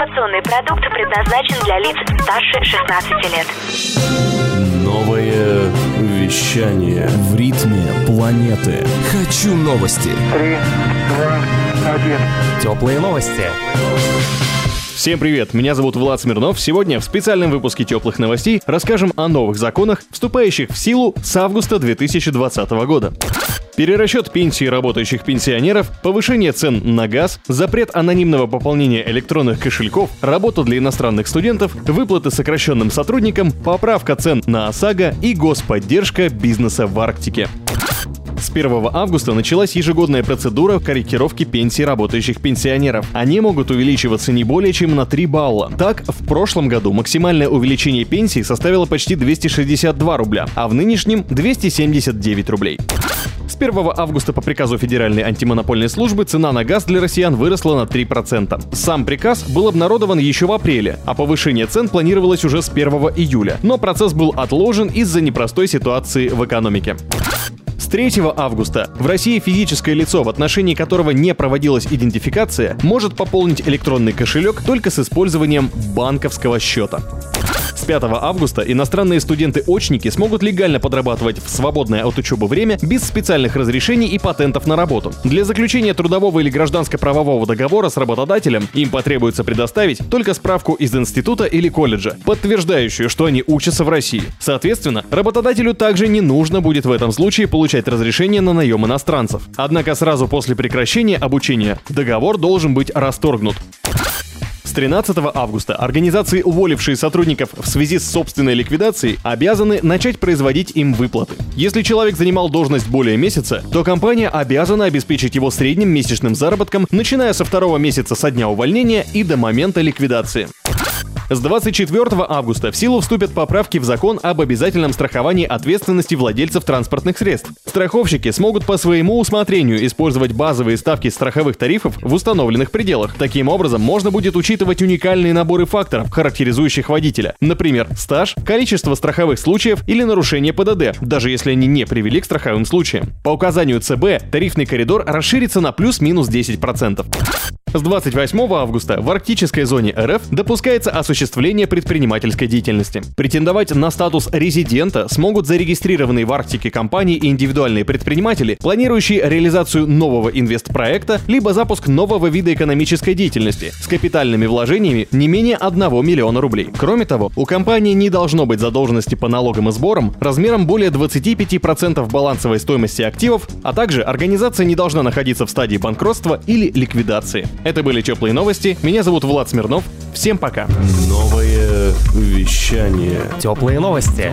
Информационный продукт предназначен для лиц старше 16 лет. Новое вещание в ритме планеты. Хочу новости. Три, два, один. Теплые новости. Всем привет, меня зовут Влад Смирнов. Сегодня в специальном выпуске теплых новостей расскажем о новых законах, вступающих в силу с августа 2020 года. Перерасчет пенсии работающих пенсионеров, повышение цен на газ, запрет анонимного пополнения электронных кошельков, работу для иностранных студентов, выплаты сокращенным сотрудникам, поправка цен на ОСАГО и господдержка бизнеса в Арктике. С 1 августа началась ежегодная процедура корректировки пенсий работающих пенсионеров. Они могут увеличиваться не более чем на 3 балла. Так, в прошлом году максимальное увеличение пенсии составило почти 262 рубля, а в нынешнем 279 рублей. С 1 августа по приказу Федеральной антимонопольной службы цена на газ для россиян выросла на 3%. Сам приказ был обнародован еще в апреле, а повышение цен планировалось уже с 1 июля. Но процесс был отложен из-за непростой ситуации в экономике. С 3 августа в России физическое лицо, в отношении которого не проводилась идентификация, может пополнить электронный кошелек только с использованием банковского счета. С 5 августа иностранные студенты-очники смогут легально подрабатывать в свободное от учебы время без специальных разрешений и патентов на работу. Для заключения трудового или гражданско-правового договора с работодателем им потребуется предоставить только справку из института или колледжа, подтверждающую, что они учатся в России. Соответственно, работодателю также не нужно будет в этом случае получать разрешение на наем иностранцев. Однако сразу после прекращения обучения договор должен быть расторгнут. С 13 августа организации, уволившие сотрудников в связи с собственной ликвидацией, обязаны начать производить им выплаты. Если человек занимал должность более месяца, то компания обязана обеспечить его средним месячным заработком, начиная со второго месяца со дня увольнения и до момента ликвидации. С 24 августа в силу вступят поправки в закон об обязательном страховании ответственности владельцев транспортных средств. Страховщики смогут по своему усмотрению использовать базовые ставки страховых тарифов в установленных пределах. Таким образом, можно будет учитывать уникальные наборы факторов, характеризующих водителя. Например, стаж, количество страховых случаев или нарушение ПДД, даже если они не привели к страховым случаям. По указанию ЦБ, тарифный коридор расширится на плюс-минус 10%. С 28 августа в арктической зоне РФ допускается осуществление предпринимательской деятельности. Претендовать на статус резидента смогут зарегистрированные в Арктике компании и индивидуальные предприниматели, планирующие реализацию нового инвестпроекта либо запуск нового вида экономической деятельности с капитальными вложениями не менее 1 миллиона рублей. Кроме того, у компании не должно быть задолженности по налогам и сборам размером более 25% балансовой стоимости активов, а также организация не должна находиться в стадии банкротства или ликвидации. Это были теплые новости. Меня зовут Влад Смирнов. Всем пока. Новое вещание. Теплые новости.